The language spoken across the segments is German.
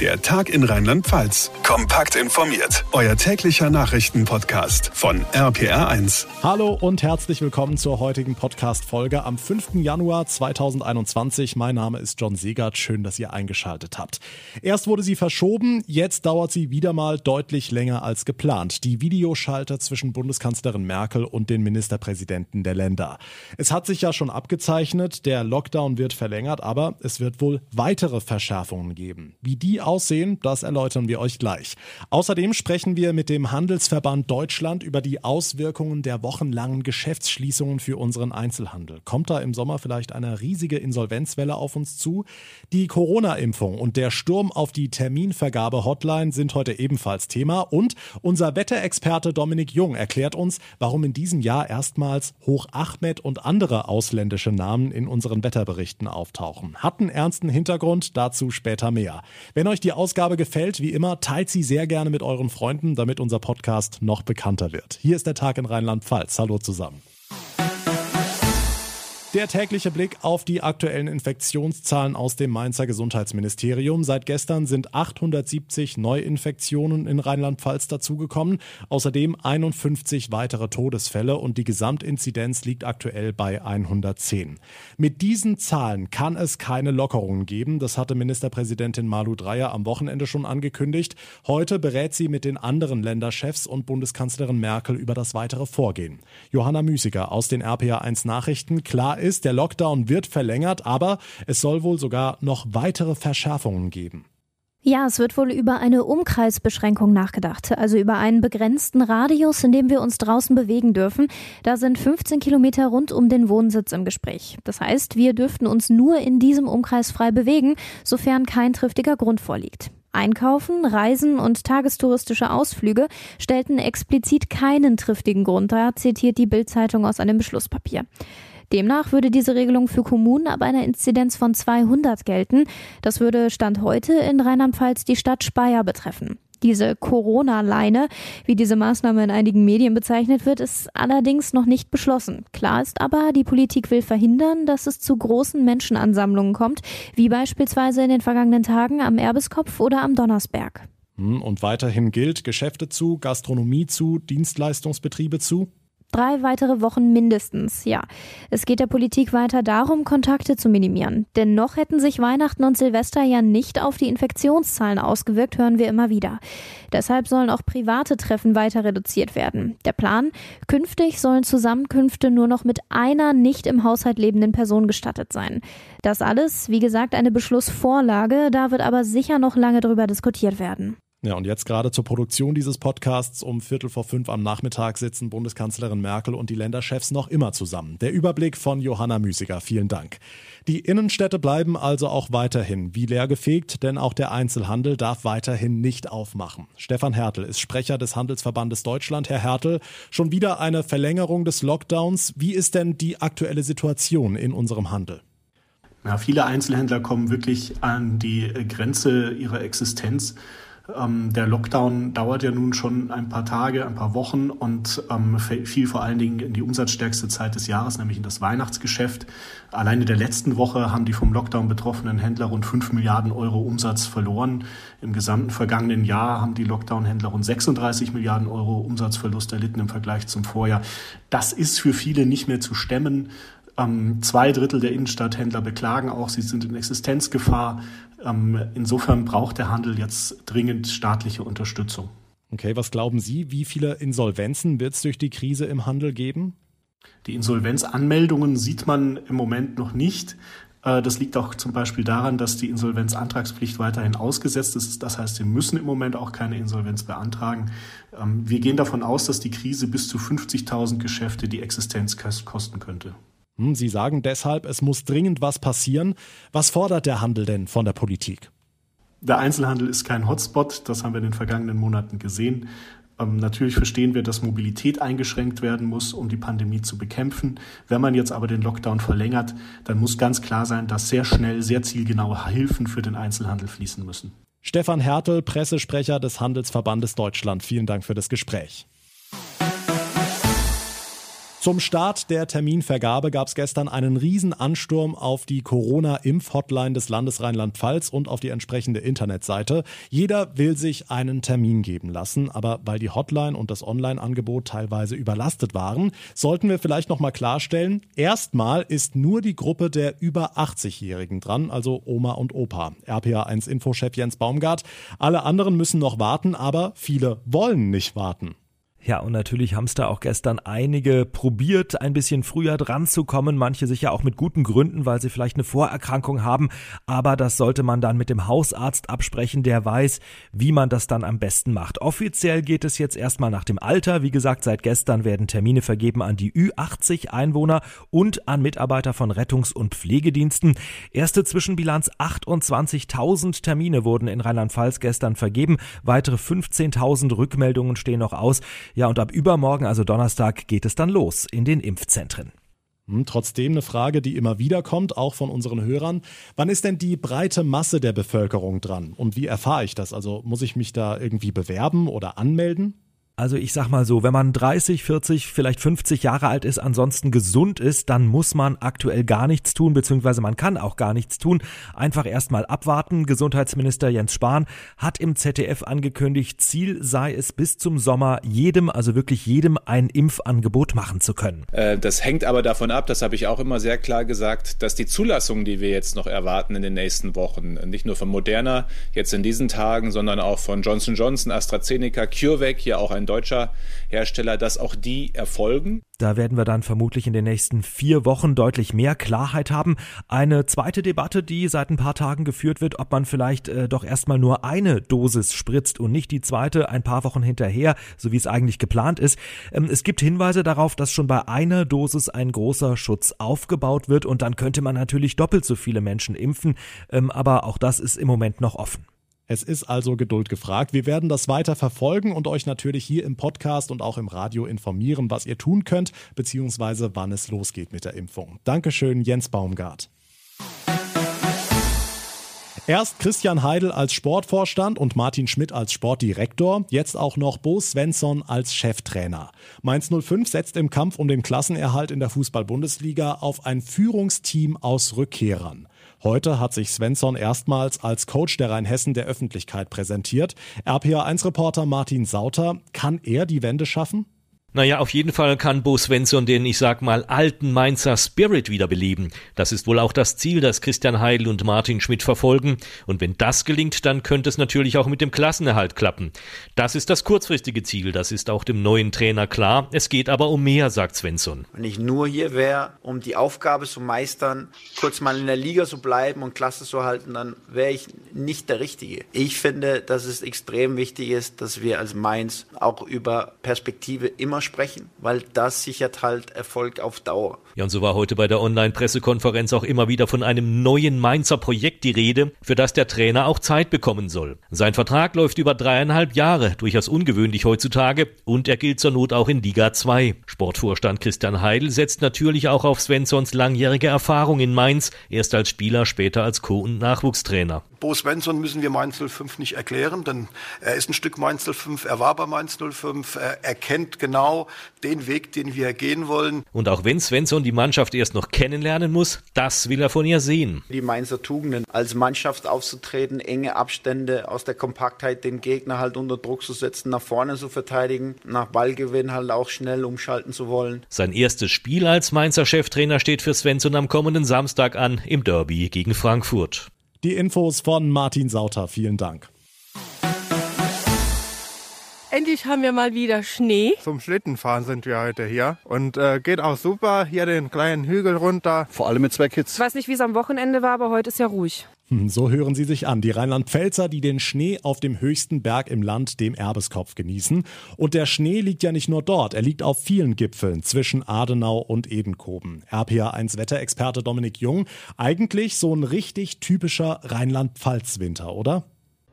Der Tag in Rheinland-Pfalz. Kompakt informiert. Euer täglicher Nachrichtenpodcast von RPR1. Hallo und herzlich willkommen zur heutigen Podcast-Folge am 5. Januar 2021. Mein Name ist John Segert. Schön, dass ihr eingeschaltet habt. Erst wurde sie verschoben, jetzt dauert sie wieder mal deutlich länger als geplant. Die Videoschalter zwischen Bundeskanzlerin Merkel und den Ministerpräsidenten der Länder. Es hat sich ja schon abgezeichnet, der Lockdown wird verlängert, aber es wird wohl weitere Verschärfungen geben. Wie die aussehen, das erläutern wir euch gleich. Außerdem sprechen wir mit dem Handelsverband Deutschland über die Auswirkungen der wochenlangen Geschäftsschließungen für unseren Einzelhandel. Kommt da im Sommer vielleicht eine riesige Insolvenzwelle auf uns zu? Die Corona-Impfung und der Sturm auf die Terminvergabe-Hotline sind heute ebenfalls Thema und unser Wetterexperte Dominik Jung erklärt uns, warum in diesem Jahr erstmals Hoch Ahmed und andere ausländische Namen in unseren Wetterberichten auftauchen. Hat einen ernsten Hintergrund, dazu später mehr. Wenn euch euch die Ausgabe gefällt, wie immer, teilt sie sehr gerne mit euren Freunden, damit unser Podcast noch bekannter wird. Hier ist der Tag in Rheinland-Pfalz. Hallo zusammen. Der tägliche Blick auf die aktuellen Infektionszahlen aus dem Mainzer Gesundheitsministerium. Seit gestern sind 870 Neuinfektionen in Rheinland-Pfalz dazugekommen, außerdem 51 weitere Todesfälle und die Gesamtinzidenz liegt aktuell bei 110. Mit diesen Zahlen kann es keine Lockerungen geben, das hatte Ministerpräsidentin Malu Dreyer am Wochenende schon angekündigt. Heute berät sie mit den anderen Länderchefs und Bundeskanzlerin Merkel über das weitere Vorgehen. Johanna Müßiger aus den RPA1 Nachrichten. Klar ist, der Lockdown wird verlängert, aber es soll wohl sogar noch weitere Verschärfungen geben. Ja, es wird wohl über eine Umkreisbeschränkung nachgedacht, also über einen begrenzten Radius, in dem wir uns draußen bewegen dürfen. Da sind 15 Kilometer rund um den Wohnsitz im Gespräch. Das heißt, wir dürften uns nur in diesem Umkreis frei bewegen, sofern kein triftiger Grund vorliegt. Einkaufen, Reisen und tagestouristische Ausflüge stellten explizit keinen triftigen Grund dar, zitiert die Bildzeitung aus einem Beschlusspapier. Demnach würde diese Regelung für Kommunen ab einer Inzidenz von 200 gelten. Das würde Stand heute in Rheinland-Pfalz die Stadt Speyer betreffen. Diese Corona-Leine, wie diese Maßnahme in einigen Medien bezeichnet wird, ist allerdings noch nicht beschlossen. Klar ist aber, die Politik will verhindern, dass es zu großen Menschenansammlungen kommt, wie beispielsweise in den vergangenen Tagen am Erbeskopf oder am Donnersberg. Hm, und weiterhin gilt Geschäfte zu, Gastronomie zu, Dienstleistungsbetriebe zu? Drei weitere Wochen mindestens, ja. Es geht der Politik weiter darum, Kontakte zu minimieren. Denn noch hätten sich Weihnachten und Silvester ja nicht auf die Infektionszahlen ausgewirkt, hören wir immer wieder. Deshalb sollen auch private Treffen weiter reduziert werden. Der Plan, künftig sollen Zusammenkünfte nur noch mit einer nicht im Haushalt lebenden Person gestattet sein. Das alles, wie gesagt, eine Beschlussvorlage, da wird aber sicher noch lange drüber diskutiert werden. Ja, und jetzt gerade zur Produktion dieses Podcasts um Viertel vor fünf am Nachmittag sitzen Bundeskanzlerin Merkel und die Länderchefs noch immer zusammen. Der Überblick von Johanna Müßiger. Vielen Dank. Die Innenstädte bleiben also auch weiterhin wie leer gefegt, denn auch der Einzelhandel darf weiterhin nicht aufmachen. Stefan Hertel ist Sprecher des Handelsverbandes Deutschland. Herr Hertel, schon wieder eine Verlängerung des Lockdowns. Wie ist denn die aktuelle Situation in unserem Handel? Ja, viele Einzelhändler kommen wirklich an die Grenze ihrer Existenz. Ähm, der Lockdown dauert ja nun schon ein paar Tage, ein paar Wochen und ähm, fiel vor allen Dingen in die umsatzstärkste Zeit des Jahres, nämlich in das Weihnachtsgeschäft. Alleine in der letzten Woche haben die vom Lockdown betroffenen Händler rund 5 Milliarden Euro Umsatz verloren. Im gesamten vergangenen Jahr haben die Lockdown-Händler rund 36 Milliarden Euro Umsatzverlust erlitten im Vergleich zum Vorjahr. Das ist für viele nicht mehr zu stemmen. Ähm, zwei Drittel der Innenstadthändler beklagen auch, sie sind in Existenzgefahr. Ähm, insofern braucht der Handel jetzt dringend staatliche Unterstützung. Okay, was glauben Sie, wie viele Insolvenzen wird es durch die Krise im Handel geben? Die Insolvenzanmeldungen sieht man im Moment noch nicht. Äh, das liegt auch zum Beispiel daran, dass die Insolvenzantragspflicht weiterhin ausgesetzt ist. Das heißt, Sie müssen im Moment auch keine Insolvenz beantragen. Ähm, wir gehen davon aus, dass die Krise bis zu 50.000 Geschäfte die Existenz kosten könnte. Hm, Sie sagen deshalb, es muss dringend was passieren. Was fordert der Handel denn von der Politik? Der Einzelhandel ist kein Hotspot, das haben wir in den vergangenen Monaten gesehen. Ähm, natürlich verstehen wir, dass Mobilität eingeschränkt werden muss, um die Pandemie zu bekämpfen. Wenn man jetzt aber den Lockdown verlängert, dann muss ganz klar sein, dass sehr schnell, sehr zielgenaue Hilfen für den Einzelhandel fließen müssen. Stefan Hertel, Pressesprecher des Handelsverbandes Deutschland. Vielen Dank für das Gespräch. Zum Start der Terminvergabe gab es gestern einen riesen Ansturm auf die Corona-Impf-Hotline des Landes Rheinland-Pfalz und auf die entsprechende Internetseite. Jeder will sich einen Termin geben lassen, aber weil die Hotline und das Online-Angebot teilweise überlastet waren, sollten wir vielleicht noch mal klarstellen, erstmal ist nur die Gruppe der über 80-Jährigen dran, also Oma und Opa. RPA1 Infochef Jens Baumgart. Alle anderen müssen noch warten, aber viele wollen nicht warten. Ja, und natürlich haben es da auch gestern einige probiert, ein bisschen früher dran zu kommen. Manche sicher auch mit guten Gründen, weil sie vielleicht eine Vorerkrankung haben. Aber das sollte man dann mit dem Hausarzt absprechen, der weiß, wie man das dann am besten macht. Offiziell geht es jetzt erstmal nach dem Alter. Wie gesagt, seit gestern werden Termine vergeben an die Ü80 Einwohner und an Mitarbeiter von Rettungs- und Pflegediensten. Erste Zwischenbilanz 28.000 Termine wurden in Rheinland-Pfalz gestern vergeben. Weitere 15.000 Rückmeldungen stehen noch aus. Ja, und ab übermorgen, also Donnerstag, geht es dann los in den Impfzentren. Hm, trotzdem eine Frage, die immer wieder kommt, auch von unseren Hörern. Wann ist denn die breite Masse der Bevölkerung dran? Und wie erfahre ich das? Also muss ich mich da irgendwie bewerben oder anmelden? Also ich sag mal so, wenn man 30, 40, vielleicht 50 Jahre alt ist, ansonsten gesund ist, dann muss man aktuell gar nichts tun, beziehungsweise man kann auch gar nichts tun. Einfach erstmal abwarten. Gesundheitsminister Jens Spahn hat im ZDF angekündigt, Ziel sei es bis zum Sommer jedem, also wirklich jedem ein Impfangebot machen zu können. Äh, das hängt aber davon ab, das habe ich auch immer sehr klar gesagt, dass die Zulassung, die wir jetzt noch erwarten in den nächsten Wochen, nicht nur von Moderna jetzt in diesen Tagen, sondern auch von Johnson Johnson, AstraZeneca, CureVac, hier auch ein ein deutscher Hersteller, dass auch die erfolgen. Da werden wir dann vermutlich in den nächsten vier Wochen deutlich mehr Klarheit haben. Eine zweite Debatte, die seit ein paar Tagen geführt wird, ob man vielleicht äh, doch erstmal nur eine Dosis spritzt und nicht die zweite ein paar Wochen hinterher, so wie es eigentlich geplant ist. Ähm, es gibt Hinweise darauf, dass schon bei einer Dosis ein großer Schutz aufgebaut wird und dann könnte man natürlich doppelt so viele Menschen impfen. Ähm, aber auch das ist im Moment noch offen. Es ist also Geduld gefragt. Wir werden das weiter verfolgen und euch natürlich hier im Podcast und auch im Radio informieren, was ihr tun könnt, beziehungsweise wann es losgeht mit der Impfung. Dankeschön, Jens Baumgart. Erst Christian Heidel als Sportvorstand und Martin Schmidt als Sportdirektor, jetzt auch noch Bo Svensson als Cheftrainer. Mainz 05 setzt im Kampf um den Klassenerhalt in der Fußball-Bundesliga auf ein Führungsteam aus Rückkehrern. Heute hat sich Svensson erstmals als Coach der Rheinhessen der Öffentlichkeit präsentiert. RPA1-Reporter Martin Sauter, kann er die Wende schaffen? Naja, auf jeden Fall kann Bo Svensson den, ich sag mal, alten Mainzer Spirit wiederbeleben. Das ist wohl auch das Ziel, das Christian Heidel und Martin Schmidt verfolgen. Und wenn das gelingt, dann könnte es natürlich auch mit dem Klassenerhalt klappen. Das ist das kurzfristige Ziel, das ist auch dem neuen Trainer klar. Es geht aber um mehr, sagt Svensson. Wenn ich nur hier wäre, um die Aufgabe zu meistern, kurz mal in der Liga zu bleiben und Klasse zu halten, dann wäre ich nicht der Richtige. Ich finde, dass es extrem wichtig ist, dass wir als Mainz auch über Perspektive immer sprechen, weil das sichert halt Erfolg auf Dauer. Ja, und so war heute bei der Online-Pressekonferenz auch immer wieder von einem neuen Mainzer Projekt die Rede, für das der Trainer auch Zeit bekommen soll. Sein Vertrag läuft über dreieinhalb Jahre, durchaus ungewöhnlich heutzutage, und er gilt zur Not auch in Liga 2. Sportvorstand Christian Heidel setzt natürlich auch auf Svenssons langjährige Erfahrung in Mainz, erst als Spieler, später als Co- und Nachwuchstrainer. Bo Svensson müssen wir Mainz 05 nicht erklären, denn er ist ein Stück Mainz 05, er war bei Mainz 05, er, er kennt genau den Weg, den wir gehen wollen. Und auch wenn Svensson die Mannschaft erst noch kennenlernen muss, das will er von ihr sehen. Die Mainzer Tugenden, als Mannschaft aufzutreten, enge Abstände aus der Kompaktheit, den Gegner halt unter Druck zu setzen, nach vorne zu verteidigen, nach Ballgewinn halt auch schnell umschalten zu wollen. Sein erstes Spiel als Mainzer Cheftrainer steht für Svensson am kommenden Samstag an im Derby gegen Frankfurt. Die Infos von Martin Sauter. Vielen Dank. Endlich haben wir mal wieder Schnee. Zum Schlittenfahren sind wir heute hier und äh, geht auch super. Hier den kleinen Hügel runter. Vor allem mit zwei Kids. Ich weiß nicht, wie es am Wochenende war, aber heute ist ja ruhig. Hm, so hören sie sich an, die Rheinland-Pfälzer, die den Schnee auf dem höchsten Berg im Land, dem Erbeskopf, genießen. Und der Schnee liegt ja nicht nur dort, er liegt auf vielen Gipfeln zwischen Adenau und Edenkoben. RPA1 Wetterexperte Dominik Jung, eigentlich so ein richtig typischer Rheinland-Pfalz-Winter, oder?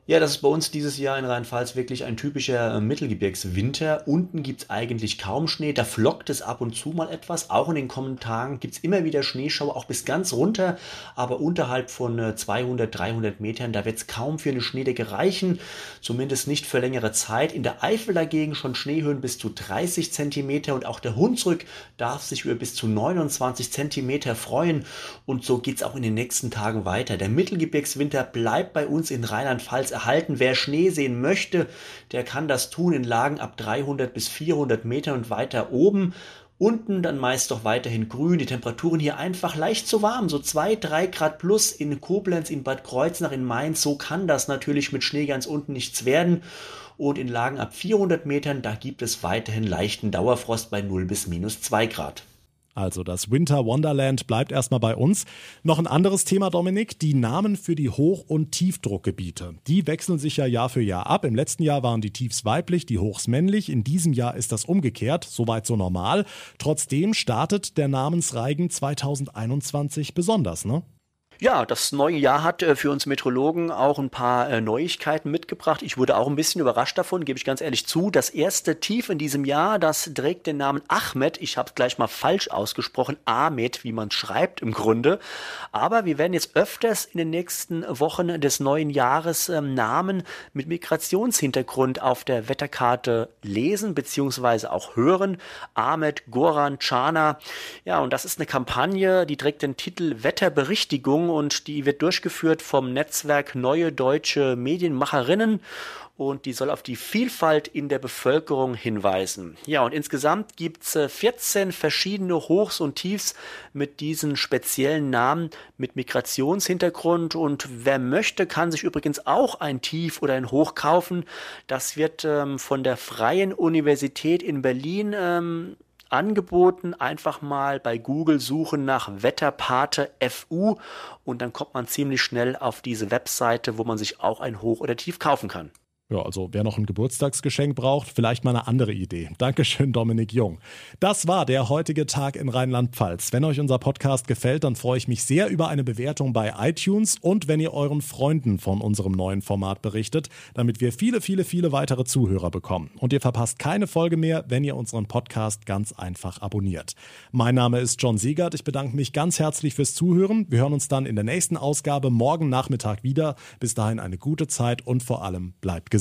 Ja, das ist bei uns dieses Jahr in Rheinland-Pfalz wirklich ein typischer äh, Mittelgebirgswinter. Unten gibt es eigentlich kaum Schnee, da flockt es ab und zu mal etwas. Auch in den kommenden Tagen gibt es immer wieder Schneeschauer, auch bis ganz runter, aber unterhalb von 200, äh, 300 Metern, da wird es kaum für eine Schneedecke reichen, zumindest nicht für längere Zeit. In der Eifel dagegen schon Schneehöhen bis zu 30 Zentimeter und auch der Hunsrück darf sich über bis zu 29 Zentimeter freuen und so geht es auch in den nächsten Tagen weiter. Der Mittelgebirgswinter bleibt bei uns in Rheinland-Pfalz erhalten. Wer Schnee sehen möchte, der kann das tun in Lagen ab 300 bis 400 Meter und weiter oben. Unten dann meist doch weiterhin grün, die Temperaturen hier einfach leicht zu warm, so 2, 3 Grad plus in Koblenz, in Bad Kreuznach, in Mainz, so kann das natürlich mit Schnee ganz unten nichts werden. Und in Lagen ab 400 Metern, da gibt es weiterhin leichten Dauerfrost bei 0 bis minus 2 Grad. Also das Winter Wonderland bleibt erstmal bei uns. Noch ein anderes Thema, Dominik, die Namen für die Hoch- und Tiefdruckgebiete. Die wechseln sich ja Jahr für Jahr ab. Im letzten Jahr waren die Tiefs weiblich, die Hochs männlich. In diesem Jahr ist das umgekehrt, soweit so normal. Trotzdem startet der Namensreigen 2021 besonders, ne? Ja, das neue Jahr hat äh, für uns Metrologen auch ein paar äh, Neuigkeiten mitgebracht. Ich wurde auch ein bisschen überrascht davon, gebe ich ganz ehrlich zu. Das erste Tief in diesem Jahr, das trägt den Namen Ahmed. Ich habe es gleich mal falsch ausgesprochen. Ahmed, wie man schreibt im Grunde. Aber wir werden jetzt öfters in den nächsten Wochen des neuen Jahres ähm, Namen mit Migrationshintergrund auf der Wetterkarte lesen bzw. auch hören. Ahmed, Goran, Chana. Ja, und das ist eine Kampagne, die trägt den Titel Wetterberichtigung und die wird durchgeführt vom Netzwerk Neue Deutsche Medienmacherinnen und die soll auf die Vielfalt in der Bevölkerung hinweisen. Ja, und insgesamt gibt's 14 äh, verschiedene Hochs und Tiefs mit diesen speziellen Namen mit Migrationshintergrund und wer möchte, kann sich übrigens auch ein Tief oder ein Hoch kaufen. Das wird ähm, von der Freien Universität in Berlin ähm, angeboten. Einfach mal bei Google suchen nach Wetterpate FU und dann kommt man ziemlich schnell auf diese Webseite, wo man sich auch ein Hoch oder Tief kaufen kann. Ja, also wer noch ein Geburtstagsgeschenk braucht, vielleicht mal eine andere Idee. Dankeschön, Dominik Jung. Das war der heutige Tag in Rheinland-Pfalz. Wenn euch unser Podcast gefällt, dann freue ich mich sehr über eine Bewertung bei iTunes und wenn ihr euren Freunden von unserem neuen Format berichtet, damit wir viele, viele, viele weitere Zuhörer bekommen. Und ihr verpasst keine Folge mehr, wenn ihr unseren Podcast ganz einfach abonniert. Mein Name ist John Siegert. Ich bedanke mich ganz herzlich fürs Zuhören. Wir hören uns dann in der nächsten Ausgabe morgen Nachmittag wieder. Bis dahin eine gute Zeit und vor allem bleibt gesund